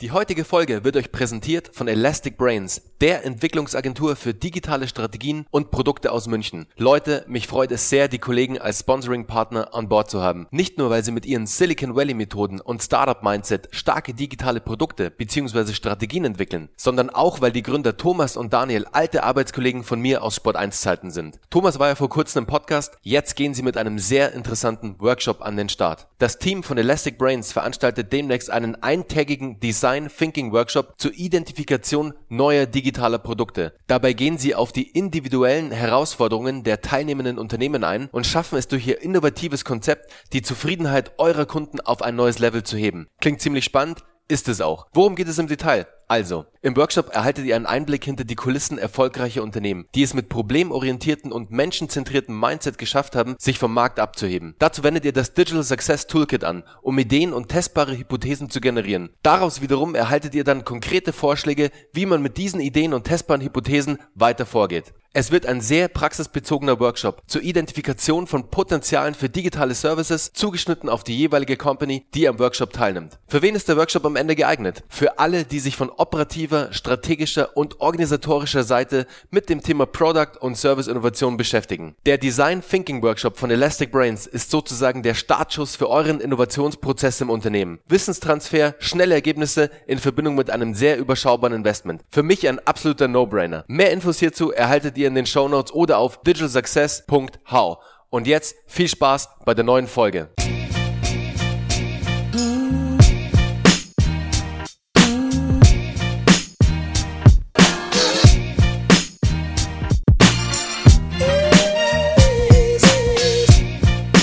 Die heutige Folge wird euch präsentiert von Elastic Brains, der Entwicklungsagentur für digitale Strategien und Produkte aus München. Leute, mich freut es sehr, die Kollegen als Sponsoring-Partner an Bord zu haben. Nicht nur, weil sie mit ihren Silicon Valley-Methoden und Startup-Mindset starke digitale Produkte bzw. Strategien entwickeln, sondern auch, weil die Gründer Thomas und Daniel alte Arbeitskollegen von mir aus Sport 1-Zeiten sind. Thomas war ja vor kurzem im Podcast, jetzt gehen sie mit einem sehr interessanten Workshop an den Start. Das Team von Elastic Brains veranstaltet demnächst einen eintägigen Design Design Thinking Workshop zur Identifikation neuer digitaler Produkte. Dabei gehen sie auf die individuellen Herausforderungen der teilnehmenden Unternehmen ein und schaffen es durch ihr innovatives Konzept, die Zufriedenheit eurer Kunden auf ein neues Level zu heben. Klingt ziemlich spannend, ist es auch. Worum geht es im Detail? Also, im Workshop erhaltet ihr einen Einblick hinter die Kulissen erfolgreicher Unternehmen, die es mit problemorientierten und menschenzentrierten Mindset geschafft haben, sich vom Markt abzuheben. Dazu wendet ihr das Digital Success Toolkit an, um Ideen und testbare Hypothesen zu generieren. Daraus wiederum erhaltet ihr dann konkrete Vorschläge, wie man mit diesen Ideen und testbaren Hypothesen weiter vorgeht. Es wird ein sehr praxisbezogener Workshop zur Identifikation von Potenzialen für digitale Services, zugeschnitten auf die jeweilige Company, die am Workshop teilnimmt. Für wen ist der Workshop am Ende geeignet? Für alle, die sich von operativer, strategischer und organisatorischer Seite mit dem Thema Product und Service Innovation beschäftigen. Der Design Thinking Workshop von Elastic Brains ist sozusagen der Startschuss für euren Innovationsprozess im Unternehmen. Wissenstransfer, schnelle Ergebnisse in Verbindung mit einem sehr überschaubaren Investment. Für mich ein absoluter No-Brainer. Mehr Infos hierzu erhaltet ihr in den Show Notes oder auf digitalsuccess.how. Und jetzt viel Spaß bei der neuen Folge.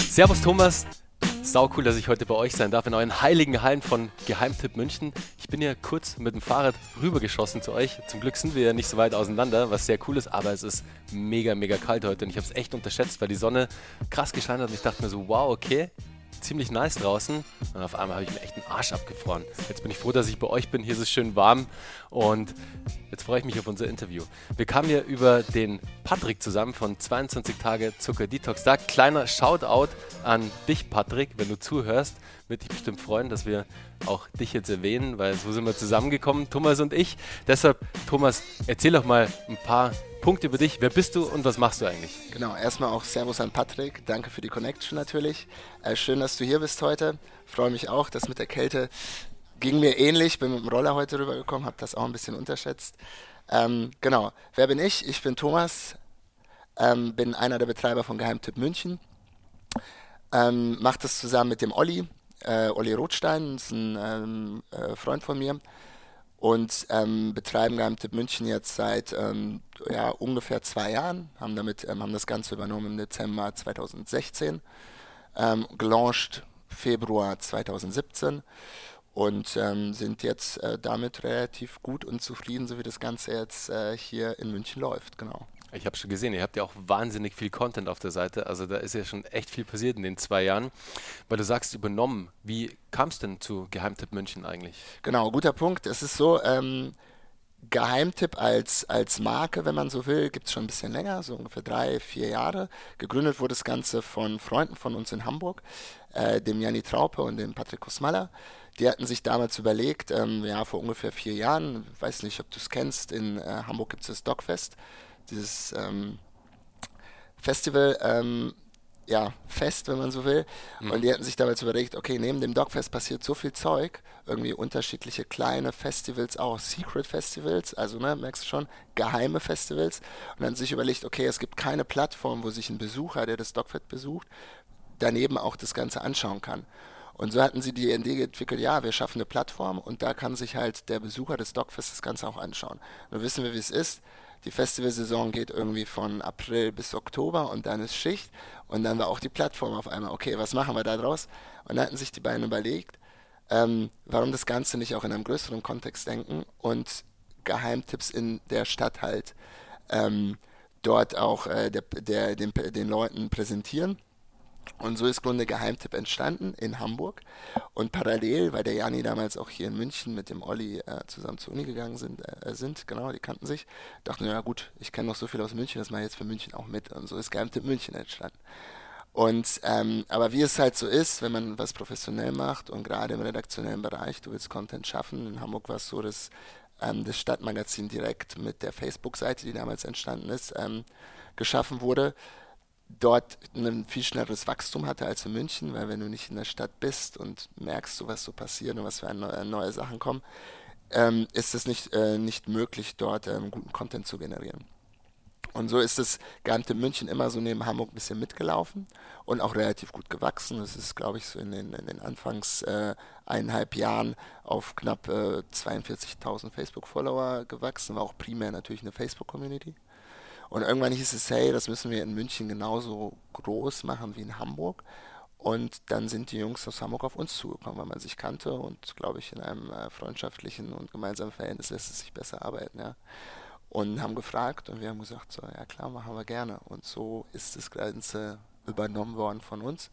Servus Thomas, sau cool, dass ich heute bei euch sein darf in euren heiligen Hallen von Geheimtipp München. Ich bin ja kurz mit dem Fahrrad rübergeschossen zu euch. Zum Glück sind wir ja nicht so weit auseinander, was sehr cool ist, aber es ist mega, mega kalt heute und ich habe es echt unterschätzt, weil die Sonne krass gescheint hat und ich dachte mir so, wow, okay, ziemlich nice draußen. Und auf einmal habe ich mir echt den Arsch abgefroren. Jetzt bin ich froh, dass ich bei euch bin. Hier ist es schön warm. Und jetzt freue ich mich auf unser Interview. Wir kamen ja über den Patrick zusammen von 22 Tage Zucker Detox. Da kleiner Shoutout an dich, Patrick, wenn du zuhörst. Würde dich bestimmt freuen, dass wir auch dich jetzt erwähnen, weil so sind wir zusammengekommen, Thomas und ich. Deshalb, Thomas, erzähl doch mal ein paar Punkt über dich. Wer bist du und was machst du eigentlich? Genau, erstmal auch Servus an Patrick. Danke für die Connection natürlich. Äh, schön, dass du hier bist heute. Freue mich auch, dass mit der Kälte ging mir ähnlich. Bin mit dem Roller heute rübergekommen, habe das auch ein bisschen unterschätzt. Ähm, genau, wer bin ich? Ich bin Thomas, ähm, bin einer der Betreiber von Geheimtipp München. Ähm, Mache das zusammen mit dem Olli. Äh, Olli Rothstein ist ein ähm, äh, Freund von mir und ähm, betreiben Geheimtipp München jetzt seit ähm, ja, ungefähr zwei Jahren, haben damit ähm, haben das Ganze übernommen im Dezember 2016, ähm, gelauncht Februar 2017 und ähm, sind jetzt äh, damit relativ gut und zufrieden, so wie das Ganze jetzt äh, hier in München läuft, genau. Ich habe schon gesehen, ihr habt ja auch wahnsinnig viel Content auf der Seite. Also da ist ja schon echt viel passiert in den zwei Jahren. Weil du sagst, übernommen. Wie kam es denn zu Geheimtipp München eigentlich? Genau, guter Punkt. Es ist so, ähm, Geheimtipp als, als Marke, wenn man so will, gibt es schon ein bisschen länger, so ungefähr drei, vier Jahre. Gegründet wurde das Ganze von Freunden von uns in Hamburg, äh, dem Janni Traupe und dem Patrick Kosmalla. Die hatten sich damals überlegt, ähm, ja, vor ungefähr vier Jahren, weiß nicht, ob du es kennst, in äh, Hamburg gibt es das Dogfest dieses ähm, Festival, ähm, ja, Fest, wenn man so will. Mhm. Und die hatten sich damals überlegt, okay, neben dem Dogfest passiert so viel Zeug, irgendwie unterschiedliche kleine Festivals auch, Secret Festivals, also ne, merkst du schon, geheime Festivals. Und dann sich überlegt, okay, es gibt keine Plattform, wo sich ein Besucher, der das Dogfest besucht, daneben auch das Ganze anschauen kann. Und so hatten sie die Idee entwickelt, ja, wir schaffen eine Plattform und da kann sich halt der Besucher des Dogfest das Ganze auch anschauen. Nun wissen wir, wie es ist die Festivalsaison geht irgendwie von April bis Oktober und dann ist Schicht und dann war auch die Plattform auf einmal, okay, was machen wir da draus? Und dann hatten sich die beiden überlegt, ähm, warum das Ganze nicht auch in einem größeren Kontext denken und Geheimtipps in der Stadt halt ähm, dort auch äh, der, der, den, den Leuten präsentieren. Und so ist Grunde Geheimtipp entstanden in Hamburg. Und parallel, weil der Jani damals auch hier in München mit dem Olli äh, zusammen zur Uni gegangen sind, äh, sind, genau, die kannten sich, dachten, ja gut, ich kenne noch so viel aus München, das mache ich jetzt für München auch mit. Und so ist Geheimtipp München entstanden. Und ähm, aber wie es halt so ist, wenn man was professionell macht und gerade im redaktionellen Bereich, du willst Content schaffen. In Hamburg war es so, dass ähm, das Stadtmagazin direkt mit der Facebook-Seite, die damals entstanden ist, ähm, geschaffen wurde. Dort ein viel schnelleres Wachstum hatte als in München, weil wenn du nicht in der Stadt bist und merkst, was so passiert und was für neue, neue Sachen kommen, ähm, ist es nicht, äh, nicht möglich, dort ähm, guten Content zu generieren. Und so ist das Geamt in München immer so neben Hamburg ein bisschen mitgelaufen und auch relativ gut gewachsen. Es ist, glaube ich, so in den, in den Anfangs äh, eineinhalb Jahren auf knapp äh, 42.000 Facebook-Follower gewachsen, war auch primär natürlich eine Facebook-Community. Und irgendwann hieß es, hey, das müssen wir in München genauso groß machen wie in Hamburg. Und dann sind die Jungs aus Hamburg auf uns zugekommen, weil man sich kannte und, glaube ich, in einem äh, freundschaftlichen und gemeinsamen Verhältnis lässt es sich besser arbeiten. Ja und haben gefragt und wir haben gesagt, so, ja klar, machen wir gerne. Und so ist das Ganze übernommen worden von uns.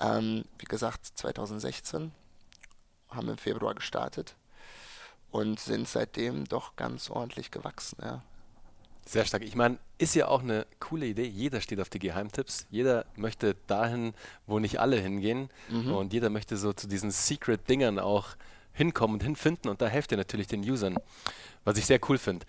Ähm, wie gesagt, 2016 haben wir im Februar gestartet und sind seitdem doch ganz ordentlich gewachsen. Ja. Sehr stark. Ich meine, ist ja auch eine coole Idee. Jeder steht auf die Geheimtipps. Jeder möchte dahin, wo nicht alle hingehen. Mhm. Und jeder möchte so zu diesen Secret-Dingern auch hinkommen und hinfinden. Und da helft ihr natürlich den Usern, was ich sehr cool finde.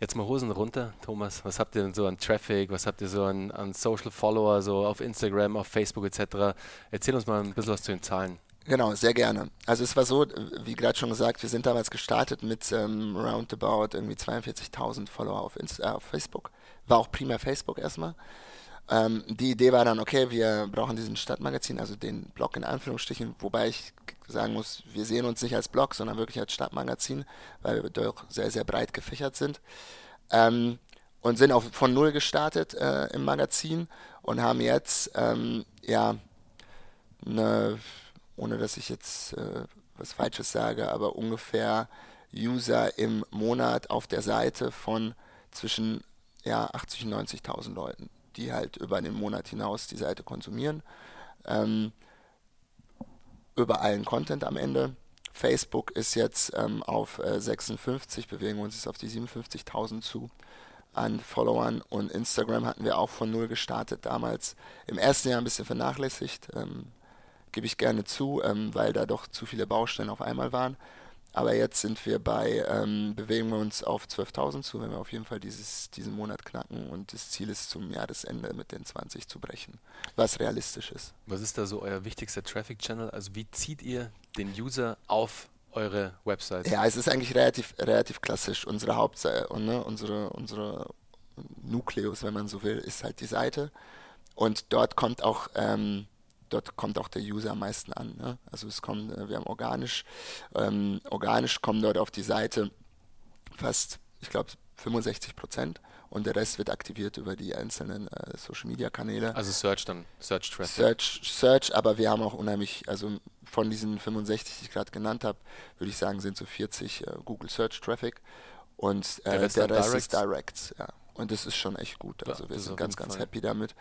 Jetzt mal Hosen runter, Thomas. Was habt ihr denn so an Traffic? Was habt ihr so an, an Social Follower, so auf Instagram, auf Facebook etc.? Erzähl uns mal ein bisschen was zu den Zahlen. Genau, sehr gerne. Also es war so, wie gerade schon gesagt, wir sind damals gestartet mit ähm, roundabout irgendwie 42.000 Follower auf, Insta, äh, auf Facebook. War auch primär Facebook erstmal. Ähm, die Idee war dann, okay, wir brauchen diesen Stadtmagazin, also den Blog in Anführungsstrichen, wobei ich sagen muss, wir sehen uns nicht als Blog, sondern wirklich als Stadtmagazin, weil wir doch sehr, sehr breit gefächert sind. Ähm, und sind auch von Null gestartet äh, im Magazin und haben jetzt, ähm, ja, eine, ohne dass ich jetzt äh, was Falsches sage, aber ungefähr User im Monat auf der Seite von zwischen ja, 80 und 90.000 Leuten die halt über den Monat hinaus die Seite konsumieren. Ähm, über allen Content am Ende. Facebook ist jetzt ähm, auf äh, 56, bewegen uns jetzt auf die 57.000 zu an Followern und Instagram hatten wir auch von null gestartet damals. Im ersten Jahr ein bisschen vernachlässigt, ähm, gebe ich gerne zu, ähm, weil da doch zu viele Baustellen auf einmal waren. Aber jetzt sind wir bei, ähm, bewegen wir uns auf 12.000 zu, wenn wir auf jeden Fall dieses, diesen Monat knacken und das Ziel ist zum Jahresende mit den 20 zu brechen, was realistisch ist. Was ist da so euer wichtigster Traffic-Channel? Also wie zieht ihr den User auf eure Website? Ja, es ist eigentlich relativ, relativ klassisch. Unsere Hauptseite, ne, unsere, unsere Nukleus, wenn man so will, ist halt die Seite. Und dort kommt auch ähm, dort kommt auch der User am meisten an. Ne? Also es kommt, äh, wir haben organisch, ähm, organisch kommen dort auf die Seite fast, ich glaube, 65 Prozent und der Rest wird aktiviert über die einzelnen äh, Social Media Kanäle. Also Search dann, Search Traffic. Search, Search, aber wir haben auch unheimlich, also von diesen 65, die ich gerade genannt habe, würde ich sagen, sind so 40 äh, Google Search Traffic und äh, der Rest, der Rest ist Direct. Ja. Und das ist schon echt gut. Also ja, wir sind ganz, ganz Fall. happy damit.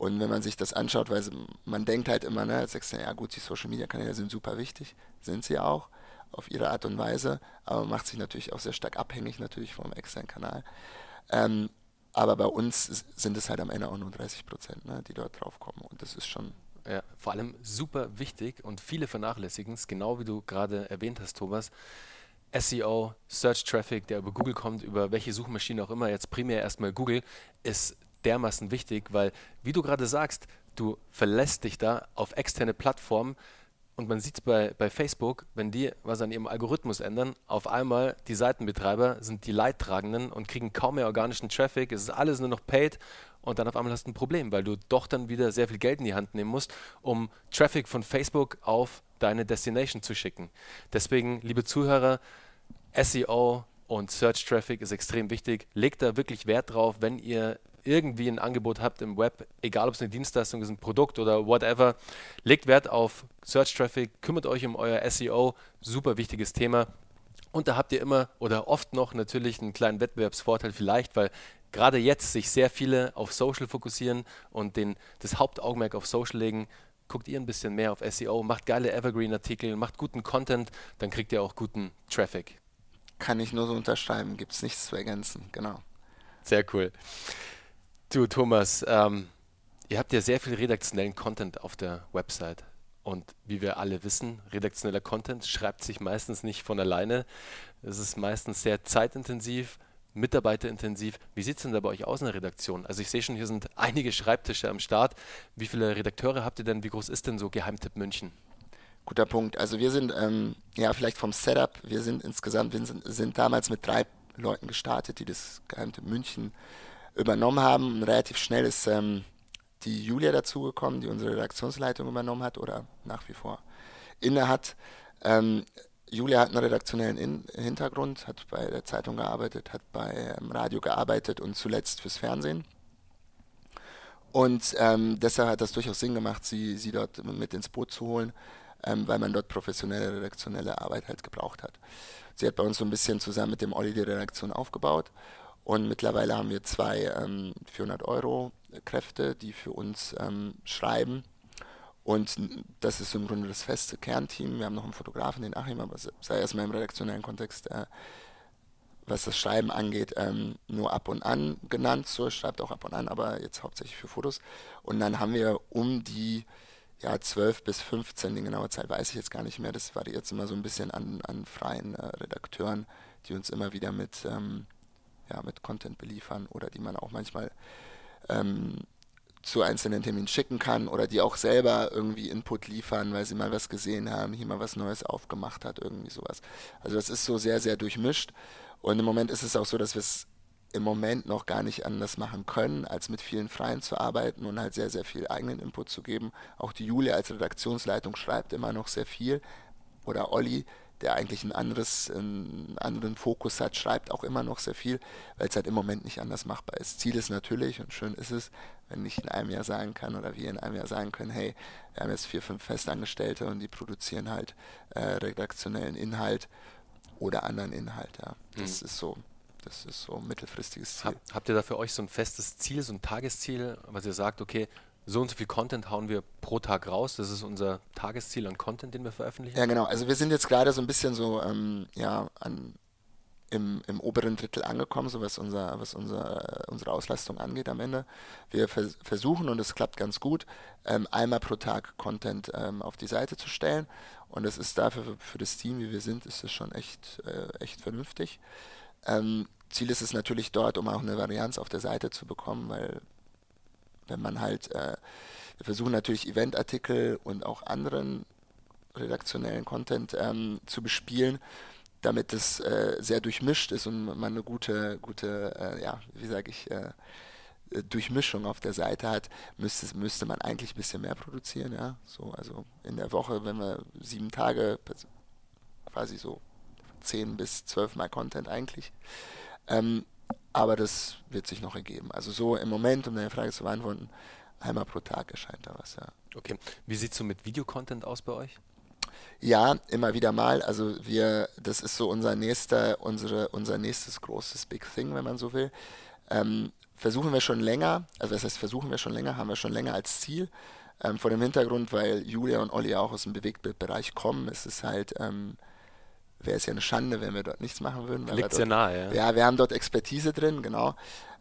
Und wenn man sich das anschaut, weil man denkt halt immer, ne, sagst du, ja gut, die Social Media Kanäle sind super wichtig, sind sie auch auf ihre Art und Weise, aber macht sich natürlich auch sehr stark abhängig natürlich vom externen Kanal. Ähm, aber bei uns sind es halt am Ende auch nur 30 Prozent, ne, die dort drauf kommen und das ist schon ja, vor allem super wichtig und viele vernachlässigen es, genau wie du gerade erwähnt hast, Thomas. SEO, Search Traffic, der über Google kommt, über welche Suchmaschine auch immer, jetzt primär erstmal Google, ist dermaßen wichtig, weil, wie du gerade sagst, du verlässt dich da auf externe Plattformen und man sieht es bei, bei Facebook, wenn die was an ihrem Algorithmus ändern, auf einmal die Seitenbetreiber sind die Leidtragenden und kriegen kaum mehr organischen Traffic, es ist alles nur noch paid und dann auf einmal hast du ein Problem, weil du doch dann wieder sehr viel Geld in die Hand nehmen musst, um Traffic von Facebook auf deine Destination zu schicken. Deswegen, liebe Zuhörer, SEO und Search Traffic ist extrem wichtig. Legt da wirklich Wert drauf, wenn ihr irgendwie ein Angebot habt im Web, egal ob es eine Dienstleistung ist, ein Produkt oder whatever, legt Wert auf Search Traffic, kümmert euch um euer SEO, super wichtiges Thema. Und da habt ihr immer oder oft noch natürlich einen kleinen Wettbewerbsvorteil vielleicht, weil gerade jetzt sich sehr viele auf Social fokussieren und den, das Hauptaugenmerk auf Social legen. Guckt ihr ein bisschen mehr auf SEO, macht geile Evergreen-Artikel, macht guten Content, dann kriegt ihr auch guten Traffic. Kann ich nur so unterschreiben, gibt es nichts zu ergänzen, genau. Sehr cool. Du, Thomas, ähm, Ihr habt ja sehr viel redaktionellen Content auf der Website. Und wie wir alle wissen, redaktioneller Content schreibt sich meistens nicht von alleine. Es ist meistens sehr zeitintensiv, mitarbeiterintensiv. Wie sieht es denn da bei euch aus in der Redaktion? Also ich sehe schon, hier sind einige Schreibtische am Start. Wie viele Redakteure habt ihr denn? Wie groß ist denn so Geheimtipp München? Guter Punkt. Also wir sind, ähm, ja, vielleicht vom Setup, wir sind insgesamt, wir sind, sind damals mit drei Leuten gestartet, die das Geheimtipp München übernommen haben. Und relativ schnell ist ähm, die Julia dazugekommen, die unsere Redaktionsleitung übernommen hat oder nach wie vor inne hat. Ähm, Julia hat einen redaktionellen In Hintergrund, hat bei der Zeitung gearbeitet, hat bei ähm, Radio gearbeitet und zuletzt fürs Fernsehen. Und ähm, deshalb hat das durchaus Sinn gemacht, sie, sie dort mit ins Boot zu holen, ähm, weil man dort professionelle redaktionelle Arbeit halt gebraucht hat. Sie hat bei uns so ein bisschen zusammen mit dem Olli die Redaktion aufgebaut und mittlerweile haben wir zwei ähm, 400 Euro Kräfte, die für uns ähm, schreiben. Und das ist im Grunde das feste Kernteam. Wir haben noch einen Fotografen, den Achim, aber sei erstmal im redaktionellen Kontext, äh, was das Schreiben angeht, ähm, nur ab und an genannt. So schreibt auch ab und an, aber jetzt hauptsächlich für Fotos. Und dann haben wir um die ja, 12 bis 15, die genaue Zeit weiß ich jetzt gar nicht mehr. Das variiert jetzt immer so ein bisschen an, an freien äh, Redakteuren, die uns immer wieder mit, ähm, ja, mit Content beliefern oder die man auch manchmal ähm, zu einzelnen Terminen schicken kann oder die auch selber irgendwie Input liefern, weil sie mal was gesehen haben, hier mal was Neues aufgemacht hat, irgendwie sowas. Also das ist so sehr, sehr durchmischt. Und im Moment ist es auch so, dass wir es im Moment noch gar nicht anders machen können, als mit vielen Freien zu arbeiten und halt sehr, sehr viel eigenen Input zu geben. Auch die Julia als Redaktionsleitung schreibt immer noch sehr viel. Oder Olli, der eigentlich ein anderes, einen anderen Fokus hat, schreibt auch immer noch sehr viel, weil es halt im Moment nicht anders machbar ist. Ziel ist natürlich, und schön ist es, wenn ich in einem Jahr sagen kann oder wir in einem Jahr sagen können, hey, wir haben jetzt vier, fünf Festangestellte und die produzieren halt äh, redaktionellen Inhalt oder anderen Inhalt. Ja. Das mhm. ist so. Das ist so ein mittelfristiges Ziel. Habt ihr da für euch so ein festes Ziel, so ein Tagesziel, was ihr sagt, okay, so und so viel Content hauen wir pro Tag raus. Das ist unser Tagesziel an Content, den wir veröffentlichen. Ja, genau. Also wir sind jetzt gerade so ein bisschen so ähm, ja, an, im, im oberen Drittel angekommen, so was, unser, was unser, unsere Auslastung angeht am Ende. Wir vers versuchen, und es klappt ganz gut, ähm, einmal pro Tag Content ähm, auf die Seite zu stellen. Und das ist dafür, für, für das Team, wie wir sind, ist das schon echt, äh, echt vernünftig. Ähm, Ziel ist es natürlich dort, um auch eine Varianz auf der Seite zu bekommen, weil wenn man halt, äh, wir versuchen natürlich Eventartikel und auch anderen redaktionellen Content ähm, zu bespielen, damit es äh, sehr durchmischt ist und man eine gute, gute, äh, ja, wie sage ich, äh, Durchmischung auf der Seite hat, müsste, müsste man eigentlich ein bisschen mehr produzieren, ja. So, also in der Woche, wenn wir sieben Tage, quasi so zehn bis zwölf Mal Content eigentlich. Ähm, aber das wird sich noch ergeben. Also so im Moment, um deine Frage zu beantworten, einmal pro Tag erscheint da was, ja. Okay. Wie sieht es so mit Videocontent aus bei euch? Ja, immer wieder mal. Also wir, das ist so unser nächster, unsere, unser nächstes großes Big Thing, wenn man so will. Ähm, versuchen wir schon länger, also das heißt versuchen wir schon länger, haben wir schon länger als Ziel. Ähm, vor dem Hintergrund, weil Julia und Olli auch aus dem Bewegtbildbereich kommen, ist es halt ähm, wäre es ja eine Schande, wenn wir dort nichts machen würden. Liegt ja nahe, ja. Ja, wir haben dort Expertise drin, genau.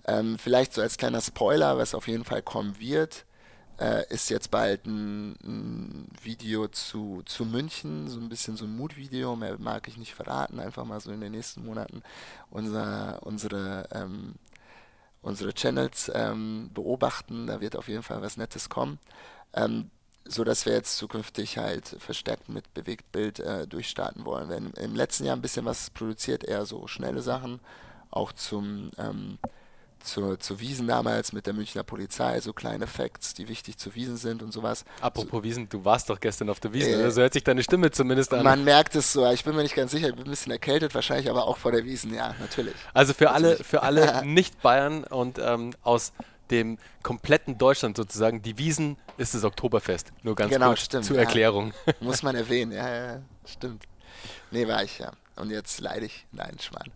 Ähm, vielleicht so als kleiner Spoiler, was auf jeden Fall kommen wird, äh, ist jetzt bald ein, ein, Video zu, zu München, so ein bisschen so ein Mood-Video, mehr mag ich nicht verraten, einfach mal so in den nächsten Monaten unser, unsere, ähm, unsere Channels ähm, beobachten, da wird auf jeden Fall was Nettes kommen. Ähm, so dass wir jetzt zukünftig halt verstärkt mit Bewegtbild äh, durchstarten wollen. Wir haben im letzten Jahr ein bisschen was produziert, eher so schnelle Sachen, auch zum ähm, zur, zur Wiesen damals mit der Münchner Polizei, so kleine Facts, die wichtig zu Wiesen sind und sowas. Apropos so, Wiesen, du warst doch gestern auf der Wiesen, äh, so hört sich deine Stimme zumindest an. Man merkt es so, ich bin mir nicht ganz sicher, ich bin ein bisschen erkältet wahrscheinlich, aber auch vor der Wiesen, ja, natürlich. Also für natürlich. alle, für alle Nicht-Bayern und ähm, aus dem kompletten Deutschland sozusagen. Die Wiesen ist das Oktoberfest. Nur ganz genau, kurz stimmt, zur ja. Erklärung. Muss man erwähnen, ja, ja, stimmt. Nee, war ich ja. Und jetzt leide ich. Nein, Schmarrn.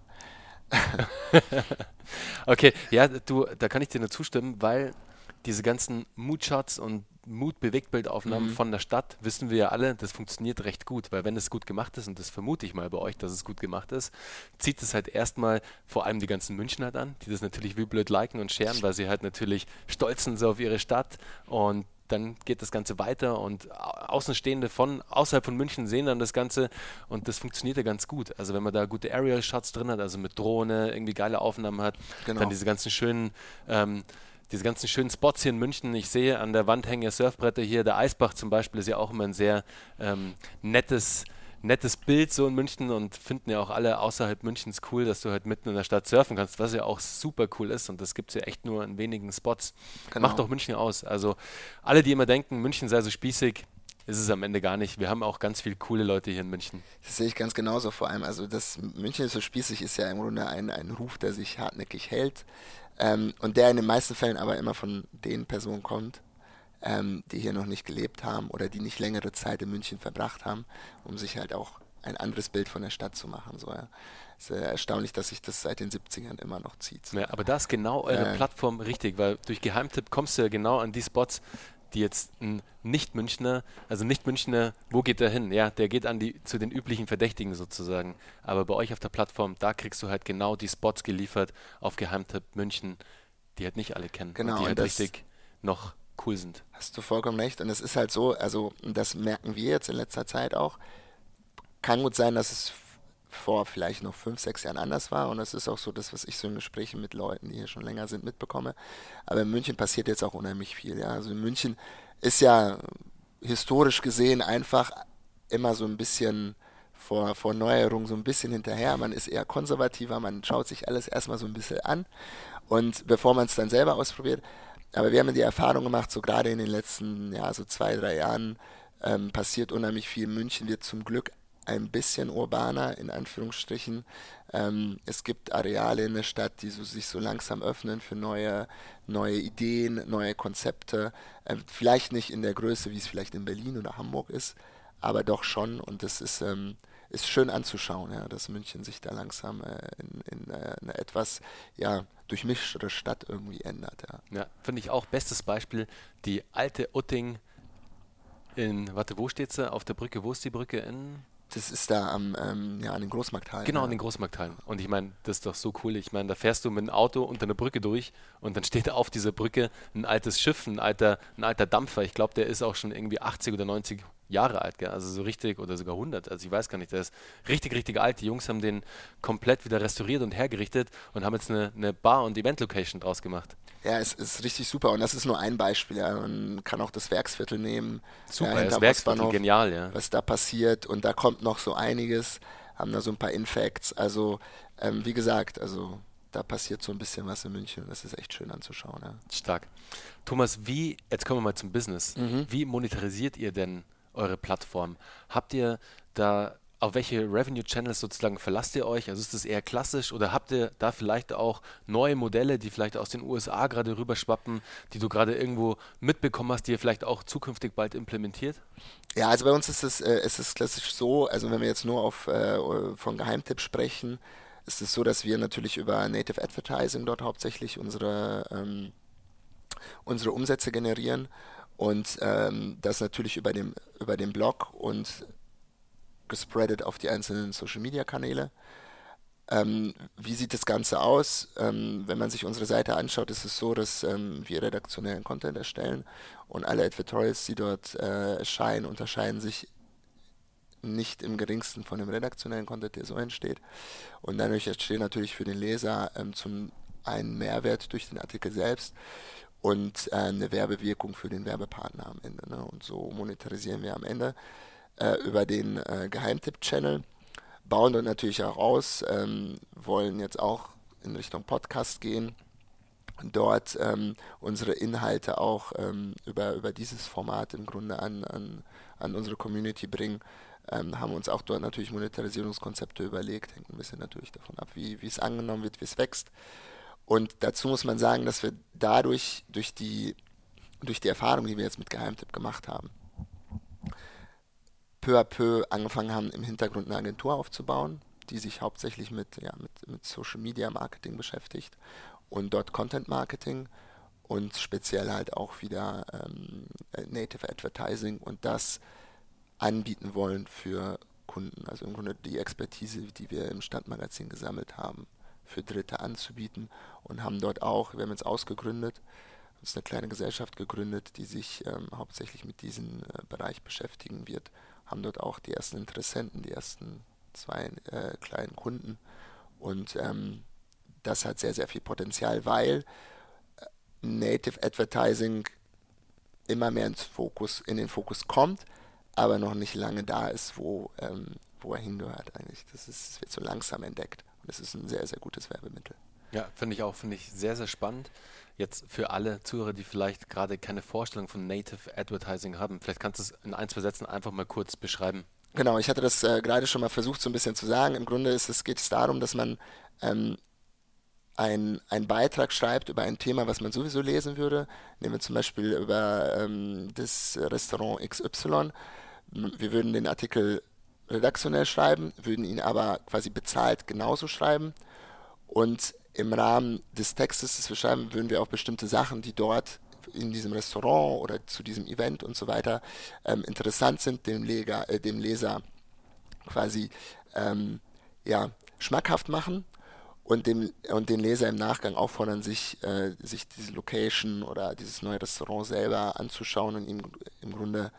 okay, ja, du, da kann ich dir nur zustimmen, weil diese ganzen Moodshots und Mood-Bewegtbildaufnahmen Mhm. von der Stadt, wissen wir ja alle, das funktioniert recht gut, weil wenn es gut gemacht ist, und das vermute ich mal bei euch, dass es gut gemacht ist, zieht es halt erstmal vor allem die ganzen Münchner halt an, die das natürlich wie blöd liken und scheren, weil sie halt natürlich stolz sind so auf ihre Stadt und dann geht das Ganze weiter und Au- Außenstehende von außerhalb von München sehen dann das Ganze und das funktioniert ja ganz gut. Also wenn man da gute Aerial Shots drin hat, also mit Drohne, irgendwie geile Aufnahmen hat, Genau. dann diese ganzen schönen ähm, diese ganzen schönen Spots hier in München. Ich sehe an der Wand hängen ja Surfbretter hier. Der Eisbach zum Beispiel ist ja auch immer ein sehr ähm, nettes, nettes Bild so in München und finden ja auch alle außerhalb Münchens cool, dass du halt mitten in der Stadt surfen kannst, was ja auch super cool ist und das gibt es ja echt nur in wenigen Spots. Genau. Macht doch München aus. Also alle, die immer denken, München sei so spießig, ist es am Ende gar nicht. Wir haben auch ganz viele coole Leute hier in München. Das sehe ich ganz genauso vor allem. Also das München ist so spießig ist ja im Grunde ein, ein Ruf, der sich hartnäckig hält ähm, und der in den meisten Fällen aber immer von den Personen kommt, ähm, die hier noch nicht gelebt haben oder die nicht längere Zeit in München verbracht haben, um sich halt auch ein anderes Bild von der Stadt zu machen. So, ja. Es ist äh, erstaunlich, dass sich das seit den 70ern immer noch zieht. Ja, aber da ist genau eure Ja. Plattform richtig, weil durch Geheimtipp kommst du ja genau an die Spots, die jetzt ein Nicht-Münchner, also Nicht-Münchner, wo geht der hin? Ja, der geht an die zu den üblichen Verdächtigen sozusagen. Aber bei euch auf der Plattform, da kriegst du halt genau die Spots geliefert auf Geheimtipp München, die halt nicht alle kennen Genau, und die halt richtig noch cool sind. Hast du vollkommen recht. Und es ist halt so, also das merken wir jetzt in letzter Zeit auch. Kann gut sein, dass es vor vielleicht noch fünf, sechs Jahren anders war. Und es ist auch so das, was ich so in Gesprächen mit Leuten, die hier schon länger sind, mitbekomme. Aber in München passiert jetzt auch unheimlich viel. Ja? Also in München ist ja historisch gesehen einfach immer so ein bisschen vor, vor Neuerungen so ein bisschen hinterher. Man ist eher konservativer, man schaut sich alles erstmal so ein bisschen an und bevor man es dann selber ausprobiert. Aber wir haben die Erfahrung gemacht, so gerade in den letzten, ja, so zwei, drei Jahren ähm, passiert unheimlich viel. München wird zum Glück ein bisschen urbaner, in Anführungsstrichen. Ähm, es gibt Areale in der Stadt, die so, sich so langsam öffnen für neue, neue Ideen, neue Konzepte. Ähm, vielleicht nicht in der Größe, wie es vielleicht in Berlin oder Hamburg ist, aber doch schon. Und das ist, ähm, ist schön anzuschauen, ja, dass München sich da langsam äh, in, in äh, eine etwas ja, durchmischtere Stadt irgendwie ändert. Ja. Ja, finde ich auch bestes Beispiel, die alte Utting in, warte, wo steht sie? Auf der Brücke, wo ist die Brücke? In Das ist da am, ähm, ja, an den Großmarkthallen. Genau, ja. an den Großmarkthallen. Und ich meine, das ist doch so cool. Ich meine, da fährst du mit dem Auto unter einer Brücke durch und dann steht auf dieser Brücke ein altes Schiff, ein alter, ein alter Dampfer. Ich glaube, der ist auch schon irgendwie 80 oder 90 Jahre alt, gell? also so richtig, oder sogar 100, also ich weiß gar nicht, der ist richtig, richtig alt. Die Jungs haben den komplett wieder restauriert und hergerichtet und haben jetzt eine, eine Bar- und Event-Location draus gemacht. Ja, es ist richtig super und das ist nur ein Beispiel. Ja. Man kann auch das Werksviertel nehmen. Super, ja, das Werksviertel, genial, ja. Was da passiert und da kommt noch so einiges, haben da so ein paar Infacts. Also, ähm, wie gesagt, also da passiert so ein bisschen was in München und das ist echt schön anzuschauen. Ja. Stark. Thomas, wie, jetzt kommen wir mal zum Business. Mhm. Wie monetarisiert ihr denn eure Plattform? Habt ihr da, auf welche Revenue Channels sozusagen verlasst ihr euch? Also ist das eher klassisch oder habt ihr da vielleicht auch neue Modelle, die vielleicht aus den USA gerade rüberschwappen, die du gerade irgendwo mitbekommen hast, die ihr vielleicht auch zukünftig bald implementiert? Ja, also bei uns ist es, äh, ist es klassisch so, also wenn wir jetzt nur auf, äh, von Geheimtipp sprechen, ist es so, dass wir natürlich über Native Advertising dort hauptsächlich unsere, ähm, unsere Umsätze generieren und ähm, das natürlich über dem, über den Blog und gespreadet auf die einzelnen Social Media Kanäle. Ähm, wie sieht das Ganze aus? Ähm, wenn man sich unsere Seite anschaut, ist es so, dass ähm, wir redaktionellen Content erstellen und alle Advertorials, die dort äh, erscheinen, unterscheiden sich nicht im geringsten von dem redaktionellen Content, der so entsteht. Und dadurch entsteht natürlich für den Leser ähm, zum einen Mehrwert durch den Artikel selbst und äh, eine Werbewirkung für den Werbepartner am Ende. Ne? Und so monetarisieren wir am Ende äh, über den äh, Geheimtipp-Channel, bauen dort natürlich auch aus, ähm, wollen jetzt auch in Richtung Podcast gehen dort ähm, unsere Inhalte auch ähm, über, über dieses Format im Grunde an, an, an unsere Community bringen. Ähm, haben uns auch dort natürlich Monetarisierungskonzepte überlegt, hängt ein bisschen natürlich davon ab, wie es angenommen wird, wie es wächst. Und dazu muss man sagen, dass wir dadurch, durch die, durch die Erfahrung, die wir jetzt mit Geheimtipp gemacht haben, peu à peu angefangen haben, im Hintergrund eine Agentur aufzubauen, die sich hauptsächlich mit, ja, mit, mit Social Media Marketing beschäftigt und dort Content Marketing und speziell halt auch wieder ähm, Native Advertising und das anbieten wollen für Kunden. Also im Grunde die Expertise, die wir im Stadtmagazin gesammelt haben, für Dritte anzubieten und haben dort auch, wir haben jetzt ausgegründet, uns eine kleine Gesellschaft gegründet, die sich ähm, hauptsächlich mit diesem äh, Bereich beschäftigen wird, haben dort auch die ersten Interessenten, die ersten zwei äh, kleinen Kunden. Und ähm, das hat sehr, sehr viel Potenzial, weil äh, Native Advertising immer mehr ins Fokus, in den Fokus kommt, aber noch nicht lange da ist, wo, ähm, wo er hingehört eigentlich. Das, ist, das wird so langsam entdeckt es ist ein sehr, sehr gutes Werbemittel. Ja, finde ich auch, finde ich sehr, sehr spannend. Jetzt für alle Zuhörer, die vielleicht gerade keine Vorstellung von Native Advertising haben, vielleicht kannst du es in ein, zwei Sätzen einfach mal kurz beschreiben. Genau, ich hatte das äh, gerade schon mal versucht, so ein bisschen zu sagen. Im Grunde ist es, geht es darum, dass man ähm, einen Beitrag schreibt über ein Thema, was man sowieso lesen würde. Nehmen wir zum Beispiel über ähm, das Restaurant XY. Wir würden den Artikel redaktionell schreiben, würden ihn aber quasi bezahlt genauso schreiben. Und im Rahmen des Textes, das wir schreiben, würden wir auch bestimmte Sachen, die dort in diesem Restaurant oder zu diesem Event und so weiter ähm, interessant sind, dem, Leger, äh, dem Leser quasi ähm, ja, schmackhaft machen und, dem, und den Leser im Nachgang auffordern, sich, äh, sich diese Location oder dieses neue Restaurant selber anzuschauen und ihm im Grunde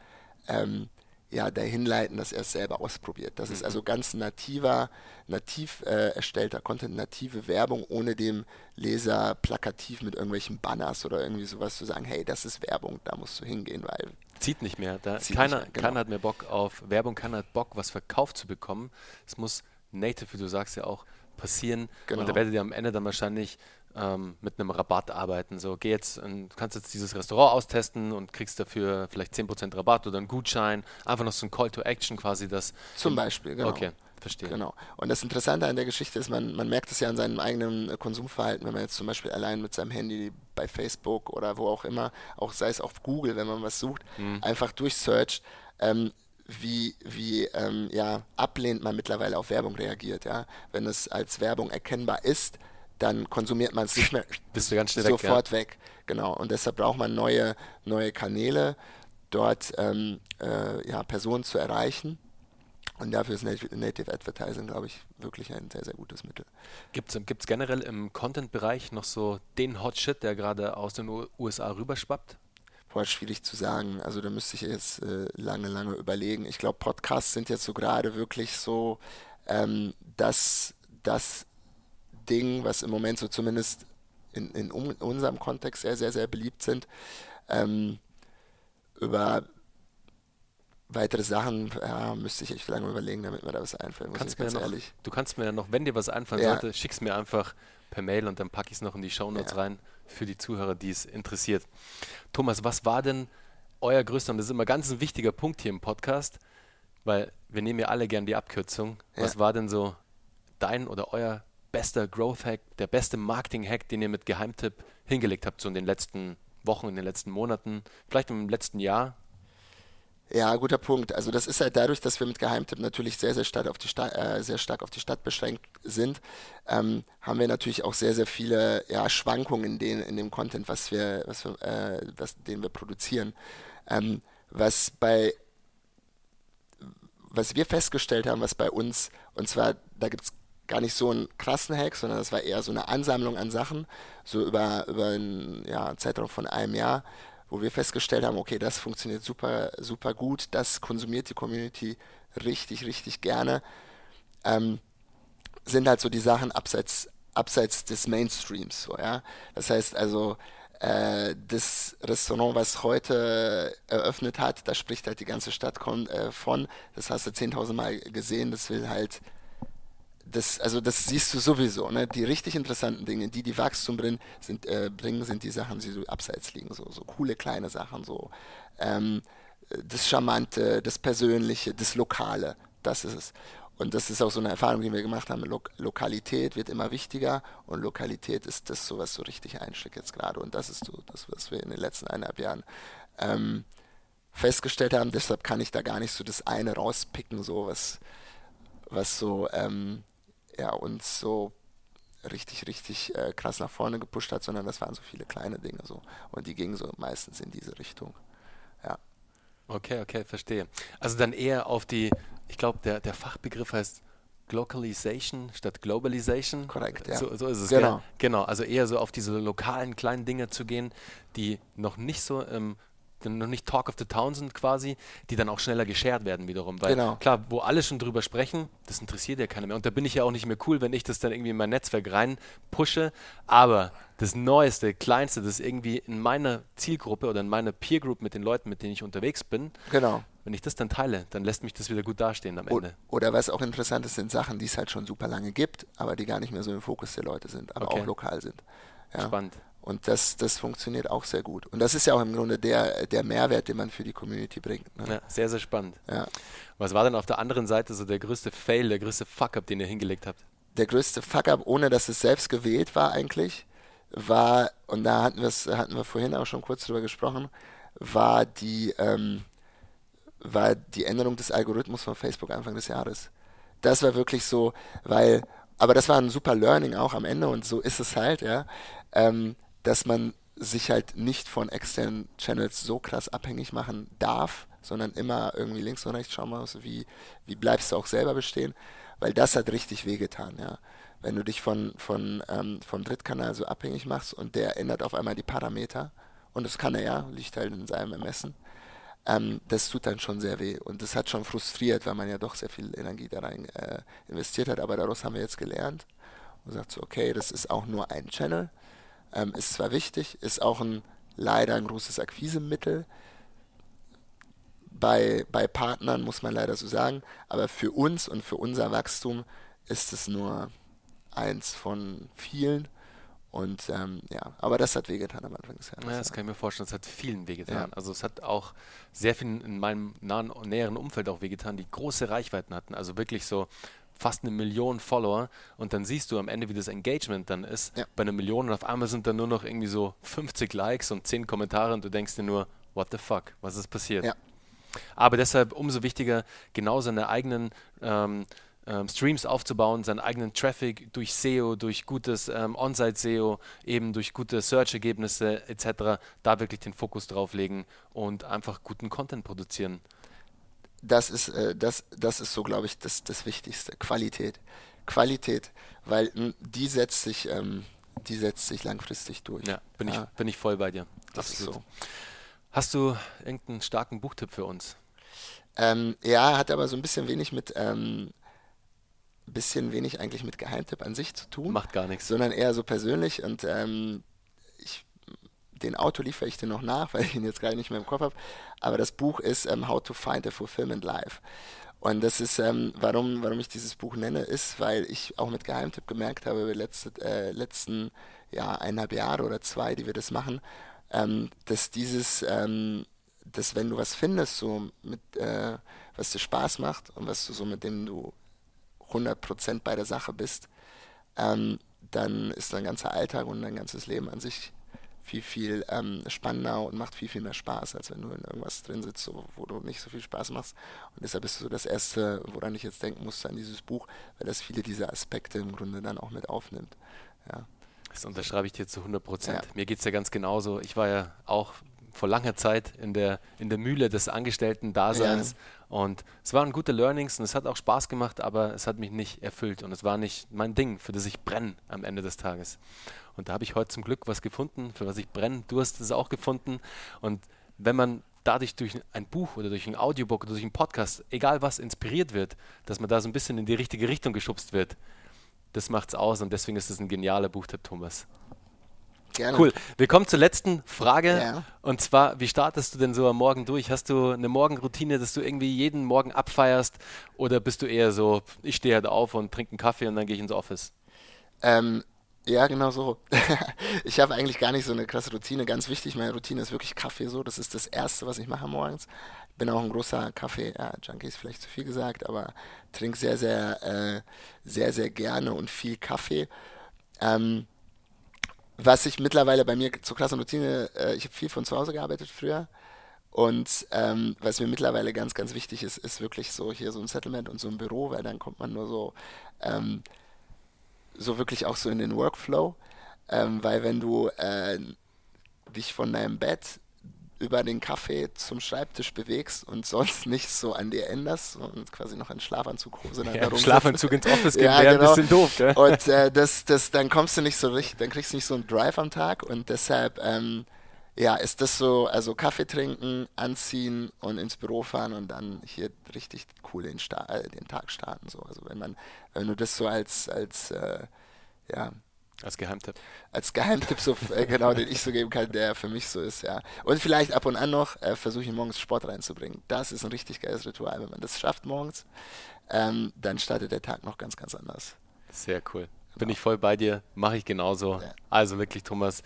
ähm, ja, dahin leiten, dass er es selber ausprobiert. Das mhm. ist also ganz nativer, nativ äh, erstellter Content, native Werbung, ohne dem Leser plakativ mit irgendwelchen Banners oder irgendwie sowas zu sagen, hey, das ist Werbung, da musst du hingehen, weil zieht nicht mehr. Da keiner, mehr, genau. keiner hat mehr Bock auf Werbung, keiner hat Bock, was verkauft zu bekommen. Es muss native, wie du sagst ja auch, passieren. Genau. Und da werdet ihr am Ende dann wahrscheinlich ähm, mit einem Rabatt arbeiten. So, geh jetzt und kannst jetzt dieses Restaurant austesten und kriegst dafür vielleicht 10% Rabatt oder einen Gutschein. Einfach noch so ein Call to Action quasi. Das Zum Beispiel, genau. Okay. Verstehe. Genau. Und das Interessante an der Geschichte ist, man, man merkt es ja an seinem eigenen Konsumverhalten, wenn man jetzt zum Beispiel allein mit seinem Handy bei Facebook oder wo auch immer, auch sei es auf Google, wenn man was sucht, mhm. einfach durchsearcht, ähm, wie, wie ähm, ja, ablehnend man mittlerweile auf Werbung reagiert. Ja? Wenn es als Werbung erkennbar ist, dann konsumiert man es nicht mehr Bist du ganz schnell sofort weg, ja. weg. Genau. Und deshalb braucht man neue, neue Kanäle, dort ähm, äh, ja, Personen zu erreichen. Und dafür ist Native Advertising, glaube ich, wirklich ein sehr, sehr gutes Mittel. Gibt es generell im Content-Bereich noch so den Hot Shit, der gerade aus den USA rüberschwappt? Boah, schwierig zu sagen. Also da müsste ich jetzt äh, lange, lange überlegen. Ich glaube, Podcasts sind jetzt so gerade wirklich so ähm, das, das Ding, was im Moment so zumindest in, in unserem Kontext sehr, sehr, sehr beliebt sind. Ähm, über weitere Sachen ja, müsste ich echt lange überlegen, damit mir da was einfällt, kannst ganz noch, ehrlich. Du kannst mir ja noch, wenn dir was einfallen ja. sollte, schick's mir einfach per Mail und dann packe ich es noch in die Shownotes ja. rein für die Zuhörer, die es interessiert. Thomas, was war denn euer größter, und das ist immer ganz ein wichtiger Punkt hier im Podcast, weil wir nehmen ja alle gern die Abkürzung. Was war denn so dein oder euer bester Growth-Hack, der beste Marketing-Hack, den ihr mit Geheimtipp hingelegt habt, so in den letzten Wochen, in den letzten Monaten, vielleicht im letzten Jahr? Ja, guter Punkt. Also das ist halt dadurch, dass wir mit Geheimtipp natürlich sehr, sehr stark auf die Stadt, äh, sehr stark auf die Stadt beschränkt sind, ähm, haben wir natürlich auch sehr, sehr viele ja, Schwankungen in, den, in dem Content, was wir, was wir, äh, was, den wir produzieren. Ähm, was bei was wir festgestellt haben, was bei uns, und zwar, da gibt es gar nicht so einen krassen Hack, sondern das war eher so eine Ansammlung an Sachen, so über, über einen ja, Zeitraum von einem Jahr, wo wir festgestellt haben, okay, das funktioniert super, super gut, das konsumiert die Community richtig, richtig gerne, ähm, sind halt so die Sachen abseits, abseits des Mainstreams. So, ja? Das heißt also, äh, das Restaurant, was heute eröffnet hat, da spricht halt die ganze Stadt äh, von, das hast du 10.000 Mal gesehen, das will halt das, also das siehst du sowieso. Ne? Die richtig interessanten Dinge, die die Wachstum bringen, sind, äh, bringen, sind die Sachen, die so abseits liegen. So, so coole kleine Sachen, so ähm, das Charmante, das Persönliche, das Lokale. Das ist es. Und das ist auch so eine Erfahrung, die wir gemacht haben. Lok Lokalität wird immer wichtiger und Lokalität ist das, so was so richtig einschlägt jetzt gerade. Und das ist so das, was wir in den letzten eineinhalb Jahren ähm, festgestellt haben. Deshalb kann ich da gar nicht so das eine rauspicken, so was, was so ähm, ja, uns so richtig, richtig äh, krass nach vorne gepusht hat, sondern das waren so viele kleine Dinge so. Und die gingen so meistens in diese Richtung. Ja. Okay, okay, verstehe. Also dann eher auf die, ich glaube, der, der Fachbegriff heißt Localization statt Globalization. Korrekt, ja. So, so ist es. Genau. Gell? Genau, also eher so auf diese lokalen kleinen Dinge zu gehen, die noch nicht so im noch nicht Talk of the Town sind quasi, die dann auch schneller geshared werden wiederum. Weil Genau. klar, wo alle schon drüber sprechen, das interessiert ja keiner mehr. Und da bin ich ja auch nicht mehr cool, wenn ich das dann irgendwie in mein Netzwerk rein pushe. Aber das Neueste, Kleinste, das irgendwie in meiner Zielgruppe oder in meiner Peer Group mit den Leuten, mit denen ich unterwegs bin, Genau. wenn ich das dann teile, dann lässt mich das wieder gut dastehen am Ende. Oder was auch interessant ist, sind Sachen, die es halt schon super lange gibt, aber die gar nicht mehr so im Fokus der Leute sind, aber Okay. auch lokal sind. Ja. Spannend. Und das, das funktioniert auch sehr gut. Und das ist ja auch im Grunde der, der Mehrwert, den man für die Community bringt. Ne? Ja, sehr, sehr spannend. Ja. Was war denn auf der anderen Seite so der größte Fail, der größte Fuck-up, den ihr hingelegt habt? Der größte Fuck-up, ohne dass es selbst gewählt war eigentlich, war, und da hatten, hatten wir vorhin auch schon kurz drüber gesprochen, war die, ähm, war die Änderung des Algorithmus von Facebook Anfang des Jahres. Das war wirklich so, weil, aber das war ein super Learning auch am Ende und so ist es halt, ja, ähm, dass man sich halt nicht von externen Channels so krass abhängig machen darf, sondern immer irgendwie links und rechts schauen muss, wie, wie bleibst du auch selber bestehen, weil das hat richtig wehgetan, ja. Wenn du dich von, von, ähm, vom Drittkanal so abhängig machst und der ändert auf einmal die Parameter, und das kann er ja, liegt halt in seinem Ermessen, ähm, das tut dann schon sehr weh und das hat schon frustriert, weil man ja doch sehr viel Energie da rein äh, investiert hat. Aber daraus haben wir jetzt gelernt und gesagt so, okay, das ist auch nur ein Channel, ähm, ist zwar wichtig, ist auch ein leider ein großes Akquisemittel. Bei, bei Partnern muss man leider so sagen, aber für uns und für unser Wachstum ist es nur eins von vielen. Und ähm, ja, aber das hat wehgetan am Anfang des Jahres. Ja, das kann ich mir vorstellen, es hat vielen wehgetan. Ja. Also es hat auch sehr vielen in meinem nahen, näheren Umfeld auch wehgetan, die große Reichweiten hatten. Also wirklich so fast eine Million Follower und dann siehst du am Ende, wie das Engagement dann ist Ja. bei einer Million und auf einmal sind dann nur noch irgendwie so 50 Likes und 10 Kommentare und du denkst dir nur, what the fuck, was ist passiert? Ja. Aber deshalb umso wichtiger, genau seine eigenen ähm, ähm, Streams aufzubauen, seinen eigenen Traffic durch SEO, durch gutes ähm, On-Site-SEO, eben durch gute Search-Ergebnisse etc., da wirklich den Fokus drauf legen und einfach guten Content produzieren. Das ist, äh, das, das ist so, glaube ich, das, das Wichtigste. Qualität. Qualität, weil m, die setzt sich, ähm, die setzt sich langfristig durch. Ja, bin, Ja. Ich, bin ich voll bei dir. das ist so. Hast du irgendeinen starken Buchtipp für uns? Ähm, ja, hat aber so ein bisschen wenig mit, ähm, bisschen wenig eigentlich mit Geheimtipp an sich zu tun, Macht gar nichts. sondern eher so persönlich und ähm, ich, den Autor liefere ich dir noch nach, weil ich ihn jetzt gerade nicht mehr im Kopf habe, aber das Buch ist ähm, How to Find a Fulfillment Life. Und das ist, ähm, warum, warum ich dieses Buch nenne, ist, weil ich auch mit Geheimtipp gemerkt habe, über letzte, äh, letzten ja, eineinhalb Jahre oder zwei, die wir das machen, ähm, dass dieses, ähm, dass wenn du was findest, so mit, äh, was dir Spaß macht und was du so mit dem du 100% bei der Sache bist, ähm, dann ist dein ganzer Alltag und dein ganzes Leben an sich viel, viel ähm, spannender und macht viel, viel mehr Spaß, als wenn du in irgendwas drin sitzt, so, wo du nicht so viel Spaß machst. Und deshalb ist so das Erste, woran ich jetzt denken musste, an dieses Buch, weil das viele dieser Aspekte im Grunde dann auch mit aufnimmt. Ja. Das unterschreibe ich dir zu 100 Prozent. Ja. Mir geht es ja ganz genauso. Ich war ja auch vor langer Zeit in der, in der Mühle des Angestellten-Daseins und es waren gute Learnings und es hat auch Spaß gemacht, aber es hat mich nicht erfüllt und es war nicht mein Ding, für das ich brenne am Ende des Tages. Und da habe ich heute zum Glück was gefunden, für was ich brenne. Du hast es auch gefunden und wenn man dadurch durch ein Buch oder durch ein Audiobook oder durch einen Podcast, egal was, inspiriert wird, dass man da so ein bisschen in die richtige Richtung geschubst wird, das macht's aus und deswegen ist es ein genialer Buchtipp, Thomas. Gerne. Cool. Wir kommen zur letzten Frage. Ja. Und zwar, wie startest du denn so am Morgen durch? Hast du eine Morgenroutine, dass du irgendwie jeden Morgen abfeierst? Oder bist du eher so, ich stehe halt auf und trinke einen Kaffee und dann gehe ich ins Office? Ähm, ja, genau so. ich habe eigentlich gar nicht so eine krasse Routine. Ganz wichtig, meine Routine ist wirklich Kaffee so. Das ist das Erste, was ich mache morgens. Bin auch ein großer Kaffee-Junkie, ist vielleicht zu viel gesagt, aber trinke sehr, sehr, äh, sehr, sehr gerne und viel Kaffee. Ähm, was ich mittlerweile bei mir zur krassen Routine, äh, ich habe viel von zu Hause gearbeitet früher. Und ähm, was mir mittlerweile ganz, ganz wichtig ist, ist wirklich so hier so ein Settlement und so ein Büro, weil dann kommt man nur so ähm, so wirklich auch so in den Workflow, ähm, weil wenn du äh, dich von deinem Bett über den Kaffee zum Schreibtisch bewegst und sonst nichts so an dir änderst und quasi noch einen Schlafanzug Hose ja, Schlafanzug ins Office gehen ja, wäre genau. ein bisschen doof, gell? Und äh, das, das, dann kommst du nicht so richtig, dann kriegst du nicht so einen Drive am Tag und deshalb ähm, ja, ist das so, also Kaffee trinken, anziehen und ins Büro fahren und dann hier richtig cool den, Sta äh, den Tag starten. So. Also wenn man, wenn du das so als, als äh, ja, als Geheimtipp. Als Geheimtipp, so, äh, genau, den ich so geben kann, der für mich so ist, ja. Und vielleicht ab und an noch äh, versuche ich morgens Sport reinzubringen. Das ist ein richtig geiles Ritual. Wenn man das schafft morgens, ähm, dann startet der Tag noch ganz, ganz anders. Sehr cool. Bin genau. ich voll bei dir, mache ich genauso. Ja. Also wirklich, Thomas,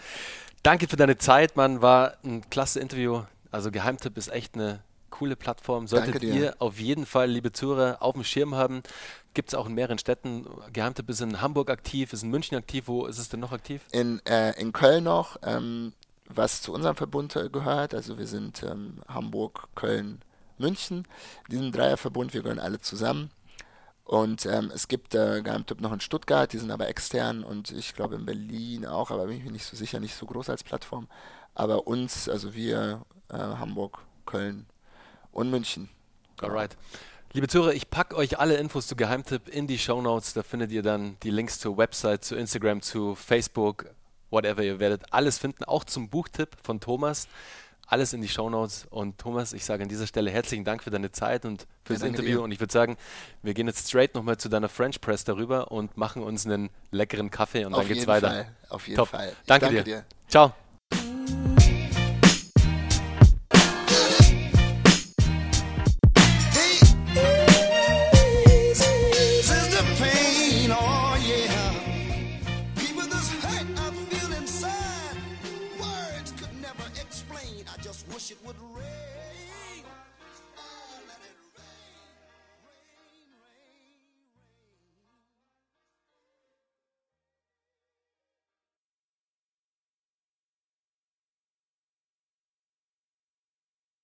danke für deine Zeit, Mann. War ein klasse Interview. Also Geheimtipp ist echt eine coole Plattform. Solltet ihr auf jeden Fall, liebe Zuhörer, auf dem Schirm haben. Gibt es auch in mehreren Städten. Geheimtipp ist in Hamburg aktiv, ist in München aktiv. Wo ist es denn noch aktiv? In, äh, in Köln noch, ähm, was zu unserem Verbund gehört. Also wir sind ähm, Hamburg, Köln, München. Diesen Dreierverbund, wir gehören alle zusammen. Und ähm, es gibt äh, Geheimtipp noch in Stuttgart, die sind aber extern und ich glaube in Berlin auch, aber bin ich mir nicht so sicher, nicht so groß als Plattform. Aber uns, also wir, äh, Hamburg, Köln und München. Alright. Liebe Zuhörer, ich packe euch alle Infos zu Geheimtipp in die Show Notes. Da findet ihr dann die Links zur Website, zu Instagram, zu Facebook, whatever. Ihr werdet alles finden, auch zum Buchtipp von Thomas. Alles in die Show Notes. Und Thomas, ich sage an dieser Stelle herzlichen Dank für deine Zeit und fürs ja, Interview. Dir. Und ich würde sagen, wir gehen jetzt straight nochmal zu deiner French Press darüber und machen uns einen leckeren Kaffee und Auf dann geht's weiter. Fall. Auf jeden Top. Fall. Danke, danke, dir. dir. Ciao.